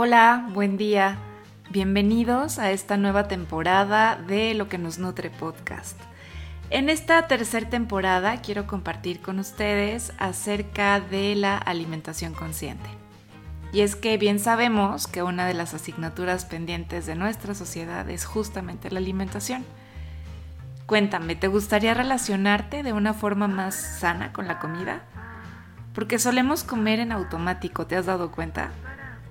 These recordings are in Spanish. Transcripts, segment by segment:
Hola, buen día. Bienvenidos a esta nueva temporada de Lo que nos nutre podcast. En esta tercera temporada quiero compartir con ustedes acerca de la alimentación consciente. Y es que bien sabemos que una de las asignaturas pendientes de nuestra sociedad es justamente la alimentación. Cuéntame, ¿te gustaría relacionarte de una forma más sana con la comida? Porque solemos comer en automático, ¿te has dado cuenta?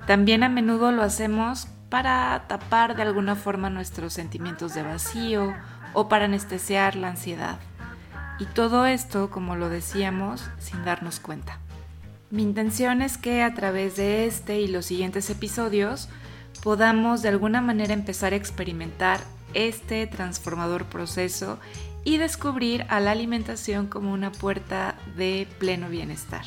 También a menudo lo hacemos para tapar de alguna forma nuestros sentimientos de vacío o para anestesiar la ansiedad. Y todo esto, como lo decíamos, sin darnos cuenta. Mi intención es que a través de este y los siguientes episodios podamos de alguna manera empezar a experimentar este transformador proceso y descubrir a la alimentación como una puerta de pleno bienestar.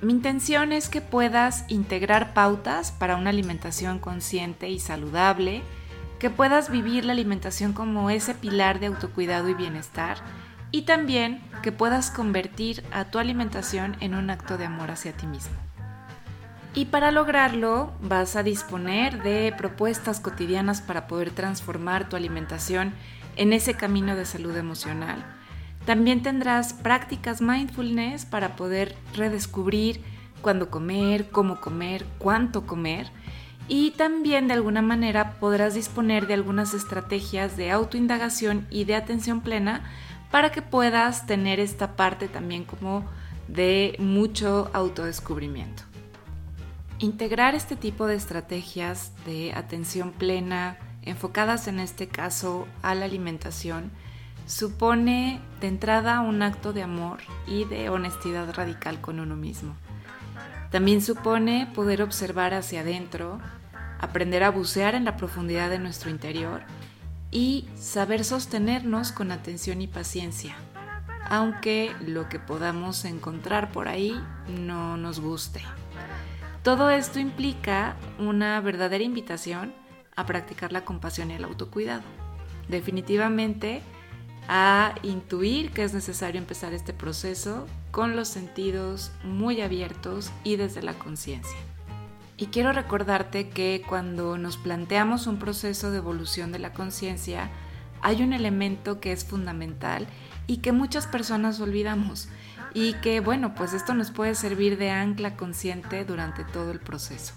Mi intención es que puedas integrar pautas para una alimentación consciente y saludable, que puedas vivir la alimentación como ese pilar de autocuidado y bienestar, y también que puedas convertir a tu alimentación en un acto de amor hacia ti mismo. Y para lograrlo vas a disponer de propuestas cotidianas para poder transformar tu alimentación en ese camino de salud emocional también tendrás prácticas mindfulness para poder redescubrir cuándo comer, cómo comer, cuánto comer. Y también de alguna manera podrás disponer de algunas estrategias de autoindagación y de atención plena para que puedas tener esta parte también como de mucho autodescubrimiento. Integrar este tipo de estrategias de atención plena, enfocadas en este caso a la alimentación, supone de entrada un acto de amor y de honestidad radical con uno mismo. También supone poder observar hacia adentro, aprender a bucear en la profundidad de nuestro interior y saber sostenernos con atención y paciencia, aunque lo que podamos encontrar por ahí no nos guste. Todo esto implica una verdadera invitación a practicar la compasión y el autocuidado. Definitivamente, a intuir que es necesario empezar este proceso con los sentidos muy abiertos y desde la conciencia. Y quiero recordarte que cuando nos planteamos un proceso de evolución de la conciencia, hay un elemento que es fundamental y que muchas personas olvidamos y que bueno, pues esto nos puede servir de ancla consciente durante todo el proceso.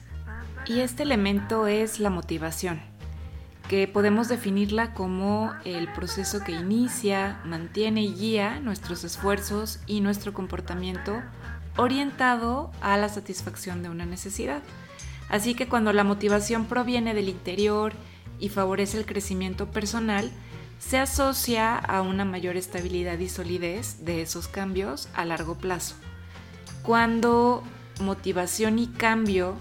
Y este elemento es la motivación que podemos definirla como el proceso que inicia, mantiene y guía nuestros esfuerzos y nuestro comportamiento orientado a la satisfacción de una necesidad. Así que cuando la motivación proviene del interior y favorece el crecimiento personal, se asocia a una mayor estabilidad y solidez de esos cambios a largo plazo. Cuando motivación y cambio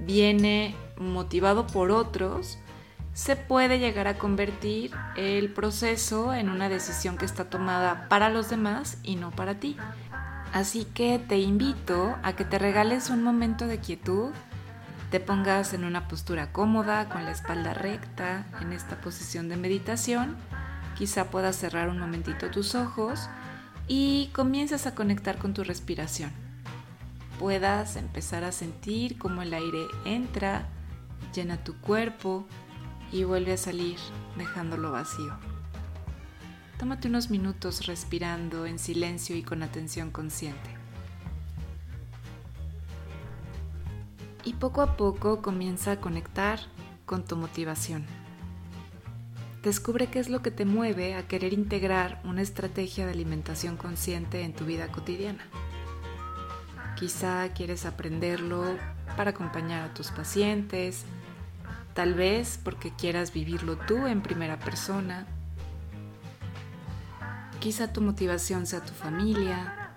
viene motivado por otros, se puede llegar a convertir el proceso en una decisión que está tomada para los demás y no para ti. Así que te invito a que te regales un momento de quietud, te pongas en una postura cómoda, con la espalda recta, en esta posición de meditación. Quizá puedas cerrar un momentito tus ojos y comiences a conectar con tu respiración. Puedas empezar a sentir cómo el aire entra, llena tu cuerpo, y vuelve a salir dejándolo vacío. Tómate unos minutos respirando en silencio y con atención consciente. Y poco a poco comienza a conectar con tu motivación. Descubre qué es lo que te mueve a querer integrar una estrategia de alimentación consciente en tu vida cotidiana. Quizá quieres aprenderlo para acompañar a tus pacientes, tal vez porque quieras vivirlo tú en primera persona. Quizá tu motivación sea tu familia.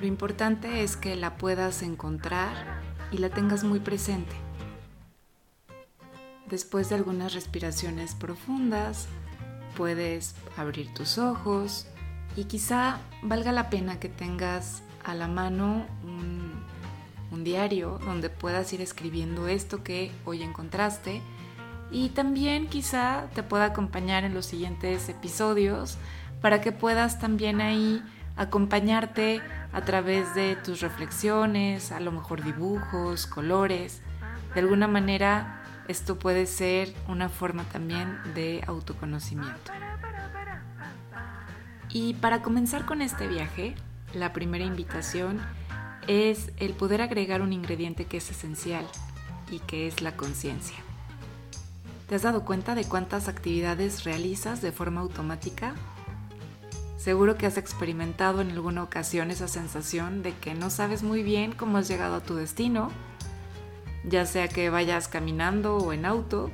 Lo importante es que la puedas encontrar y la tengas muy presente. Después de algunas respiraciones profundas, puedes abrir tus ojos y quizá valga la pena que tengas a la mano un diario donde puedas ir escribiendo esto que hoy encontraste y también quizá te pueda acompañar en los siguientes episodios para que puedas también ahí acompañarte a través de tus reflexiones, a lo mejor dibujos, colores. De alguna manera esto puede ser una forma también de autoconocimiento. Y para comenzar con este viaje, la primera invitación es el poder agregar un ingrediente que es esencial y que es la conciencia. ¿Te has dado cuenta de cuántas actividades realizas de forma automática? Seguro que has experimentado en alguna ocasión esa sensación de que no sabes muy bien cómo has llegado a tu destino, ya sea que vayas caminando o en auto,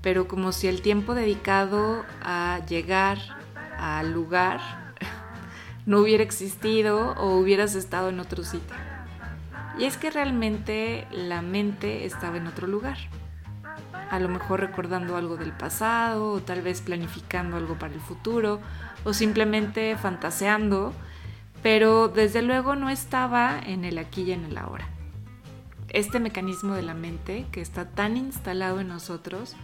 pero como si el tiempo dedicado a llegar al lugar no hubiera existido o hubieras estado en otro sitio. Y es que realmente la mente estaba en otro lugar. A lo mejor recordando algo del pasado o tal vez planificando algo para el futuro o simplemente fantaseando, pero desde luego no estaba en el aquí y en el ahora. Este mecanismo de la mente que está tan instalado en nosotros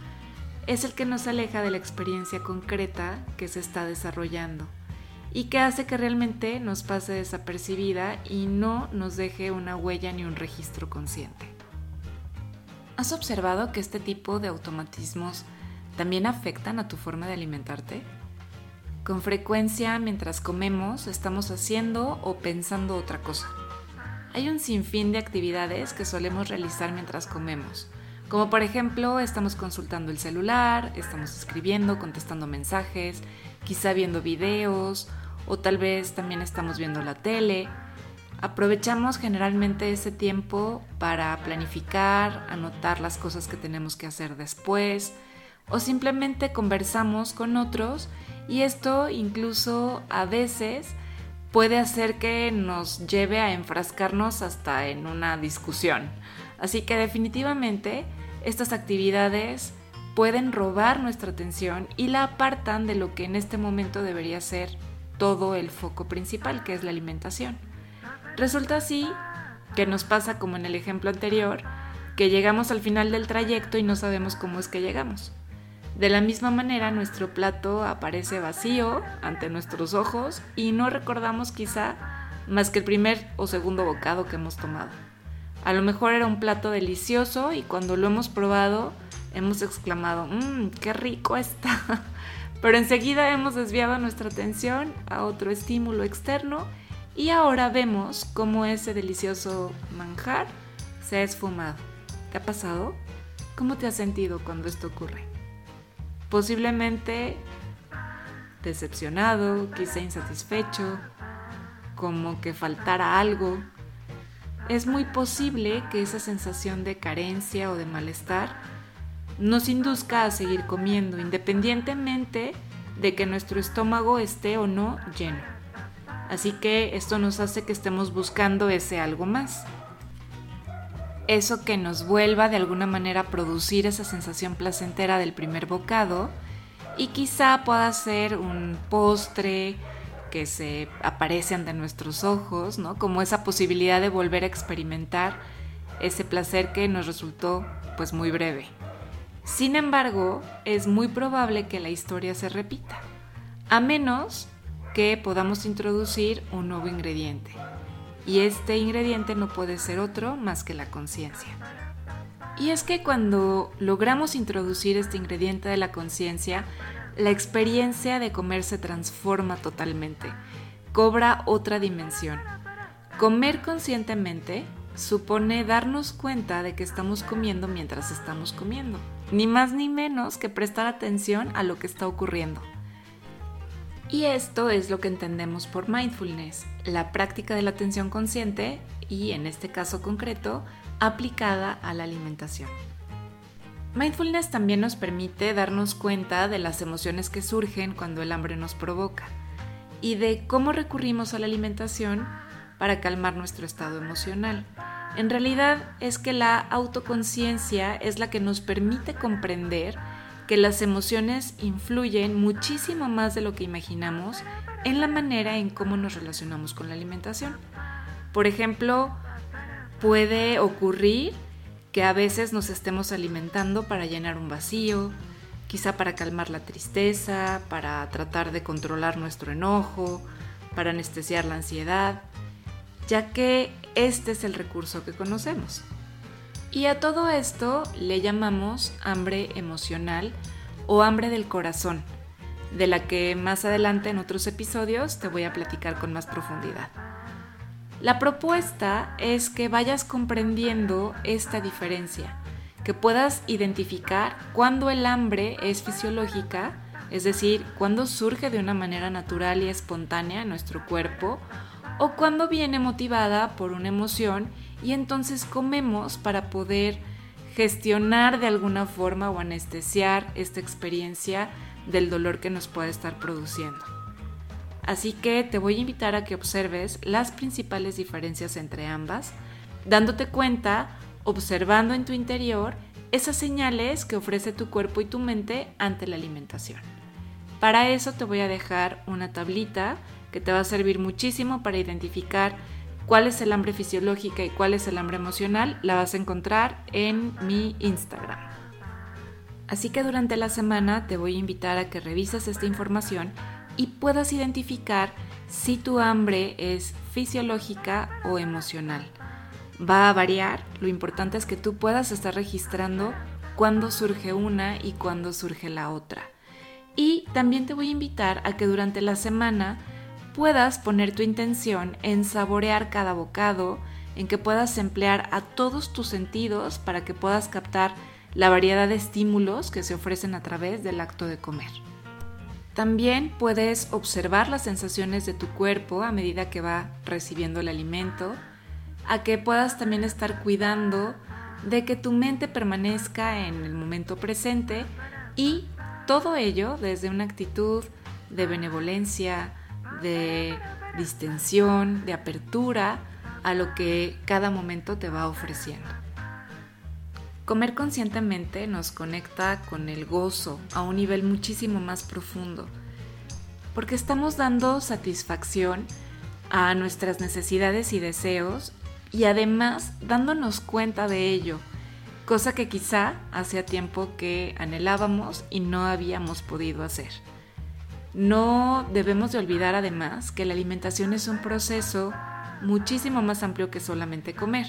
es el que nos aleja de la experiencia concreta que se está desarrollando y que hace que realmente nos pase desapercibida y no nos deje una huella ni un registro consciente. ¿Has observado que este tipo de automatismos también afectan a tu forma de alimentarte? Con frecuencia mientras comemos estamos haciendo o pensando otra cosa. Hay un sinfín de actividades que solemos realizar mientras comemos, como por ejemplo estamos consultando el celular, estamos escribiendo, contestando mensajes, quizá viendo videos o tal vez también estamos viendo la tele. Aprovechamos generalmente ese tiempo para planificar, anotar las cosas que tenemos que hacer después o simplemente conversamos con otros y esto incluso a veces puede hacer que nos lleve a enfrascarnos hasta en una discusión. Así que definitivamente estas actividades pueden robar nuestra atención y la apartan de lo que en este momento debería ser todo el foco principal, que es la alimentación. Resulta así que nos pasa como en el ejemplo anterior, que llegamos al final del trayecto y no sabemos cómo es que llegamos. De la misma manera, nuestro plato aparece vacío ante nuestros ojos y no recordamos quizá más que el primer o segundo bocado que hemos tomado. A lo mejor era un plato delicioso y cuando lo hemos probado hemos exclamado, mmm, qué rico está. Pero enseguida hemos desviado nuestra atención a otro estímulo externo y ahora vemos cómo ese delicioso manjar se ha esfumado. ¿Te ha pasado? ¿Cómo te has sentido cuando esto ocurre? Posiblemente decepcionado, quizá insatisfecho, como que faltara algo. Es muy posible que esa sensación de carencia o de malestar nos induzca a seguir comiendo, independientemente de que nuestro estómago esté o no lleno. Así que esto nos hace que estemos buscando ese algo más. Eso que nos vuelva de alguna manera a producir esa sensación placentera del primer bocado y quizá pueda ser un postre que se aparece ante nuestros ojos, ¿no? Como esa posibilidad de volver a experimentar ese placer que nos resultó pues muy breve. Sin embargo, es muy probable que la historia se repita, a menos que podamos introducir un nuevo ingrediente. Y este ingrediente no puede ser otro más que la conciencia. Y es que cuando logramos introducir este ingrediente de la conciencia, la experiencia de comer se transforma totalmente, cobra otra dimensión. Comer conscientemente supone darnos cuenta de que estamos comiendo mientras estamos comiendo ni más ni menos que prestar atención a lo que está ocurriendo. Y esto es lo que entendemos por mindfulness, la práctica de la atención consciente y, en este caso concreto, aplicada a la alimentación. Mindfulness también nos permite darnos cuenta de las emociones que surgen cuando el hambre nos provoca y de cómo recurrimos a la alimentación para calmar nuestro estado emocional. En realidad es que la autoconciencia es la que nos permite comprender que las emociones influyen muchísimo más de lo que imaginamos en la manera en cómo nos relacionamos con la alimentación. Por ejemplo, puede ocurrir que a veces nos estemos alimentando para llenar un vacío, quizá para calmar la tristeza, para tratar de controlar nuestro enojo, para anestesiar la ansiedad, ya que este es el recurso que conocemos. Y a todo esto le llamamos hambre emocional o hambre del corazón, de la que más adelante en otros episodios te voy a platicar con más profundidad. La propuesta es que vayas comprendiendo esta diferencia, que puedas identificar cuándo el hambre es fisiológica, es decir, cuándo surge de una manera natural y espontánea en nuestro cuerpo, o cuando viene motivada por una emoción y entonces comemos para poder gestionar de alguna forma o anestesiar esta experiencia del dolor que nos puede estar produciendo. Así que te voy a invitar a que observes las principales diferencias entre ambas, dándote cuenta, observando en tu interior esas señales que ofrece tu cuerpo y tu mente ante la alimentación. Para eso te voy a dejar una tablita que te va a servir muchísimo para identificar cuál es el hambre fisiológica y cuál es el hambre emocional. La vas a encontrar en mi Instagram. Así que durante la semana te voy a invitar a que revises esta información y puedas identificar si tu hambre es fisiológica o emocional. Va a variar, lo importante es que tú puedas estar registrando cuándo surge una y cuándo surge la otra. Y también te voy a invitar a que durante la semana puedas poner tu intención en saborear cada bocado, en que puedas emplear a todos tus sentidos para que puedas captar la variedad de estímulos que se ofrecen a través del acto de comer. También puedes observar las sensaciones de tu cuerpo a medida que va recibiendo el alimento, a que puedas también estar cuidando de que tu mente permanezca en el momento presente y todo ello desde una actitud de benevolencia, de distensión, de apertura a lo que cada momento te va ofreciendo. Comer conscientemente nos conecta con el gozo a un nivel muchísimo más profundo, porque estamos dando satisfacción a nuestras necesidades y deseos y además dándonos cuenta de ello, cosa que quizá hacía tiempo que anhelábamos y no habíamos podido hacer. No debemos de olvidar además que la alimentación es un proceso muchísimo más amplio que solamente comer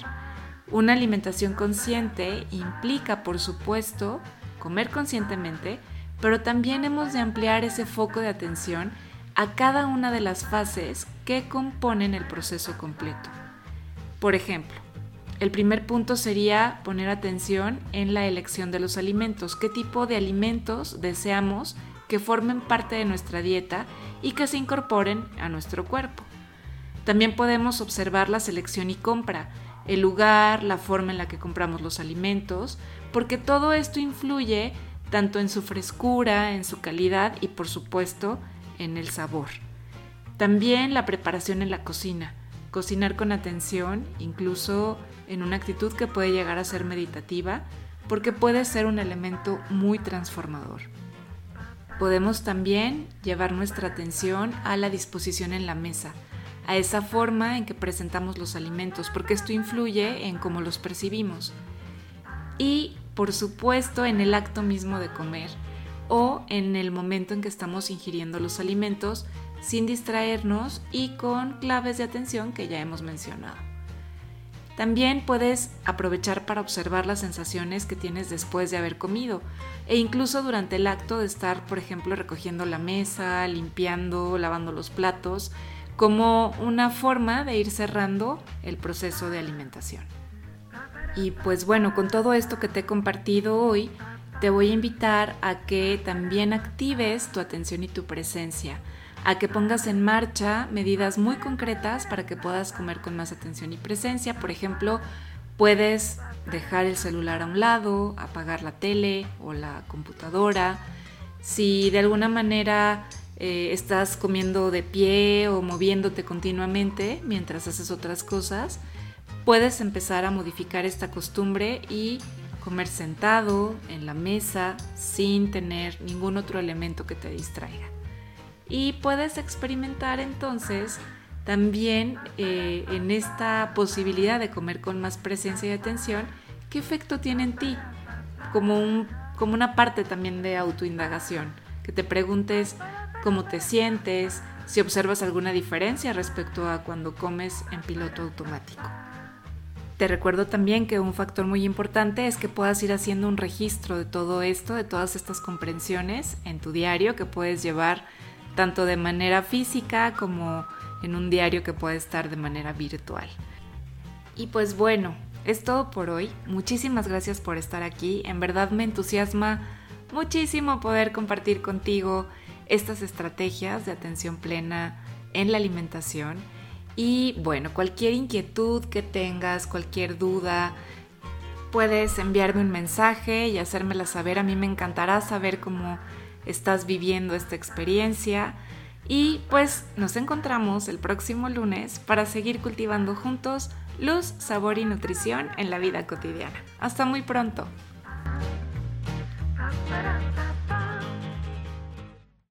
una alimentación consciente implica, por supuesto, comer conscientemente, pero también hemos de ampliar ese foco de atención a cada una de las fases que componen el proceso completo. Por ejemplo, el primer punto sería poner atención en la elección de los alimentos, qué tipo de alimentos deseamos que formen parte de nuestra dieta y que se incorporen a nuestro cuerpo. También podemos observar la selección y compra, el lugar, la forma en la que compramos los alimentos, porque todo esto influye tanto en su frescura, en su calidad y por supuesto en el sabor. También la preparación en la cocina, cocinar con atención, incluso en una actitud que puede llegar a ser meditativa, porque puede ser un elemento muy transformador. Podemos también llevar nuestra atención a la disposición en la mesa, a esa forma en que presentamos los alimentos, porque esto influye en cómo los percibimos. Y, por supuesto, en el acto mismo de comer o en el momento en que estamos ingiriendo los alimentos sin distraernos y con claves de atención que ya hemos mencionado. También puedes aprovechar para observar las sensaciones que tienes después de haber comido e incluso durante el acto de estar, por ejemplo, recogiendo la mesa, limpiando, lavando los platos como una forma de ir cerrando el proceso de alimentación. Y pues bueno, con todo esto que te he compartido hoy, te voy a invitar a que también actives tu atención y tu presencia, a que pongas en marcha medidas muy concretas para que puedas comer con más atención y presencia. Por ejemplo, puedes dejar el celular a un lado, apagar la tele o la computadora. Si de alguna manera eh, estás comiendo de pie o moviéndote continuamente mientras haces otras cosas, puedes empezar a modificar esta costumbre y comer sentado en la mesa sin tener ningún otro elemento que te distraiga. Y puedes experimentar entonces también eh, en esta posibilidad de comer con más presencia y atención, qué efecto tiene en ti, como, como una parte también de autoindagación, que te preguntes, cómo te sientes, si observas alguna diferencia respecto a cuando comes en piloto automático. Te recuerdo también que un factor muy importante es que puedas ir haciendo un registro de todo esto, de todas estas comprensiones en tu diario que puedes llevar tanto de manera física como en un diario que puede estar de manera virtual. Y pues bueno, es todo por hoy. Muchísimas gracias por estar aquí. En verdad me entusiasma muchísimo poder compartir contigo estas estrategias de atención plena en la alimentación. Y bueno, cualquier inquietud que tengas, cualquier duda, puedes enviarme un mensaje y hacérmela saber. A mí me encantará saber cómo estás viviendo esta experiencia. Y pues nos encontramos el próximo lunes para seguir cultivando juntos luz, sabor y nutrición en la vida cotidiana. Hasta muy pronto.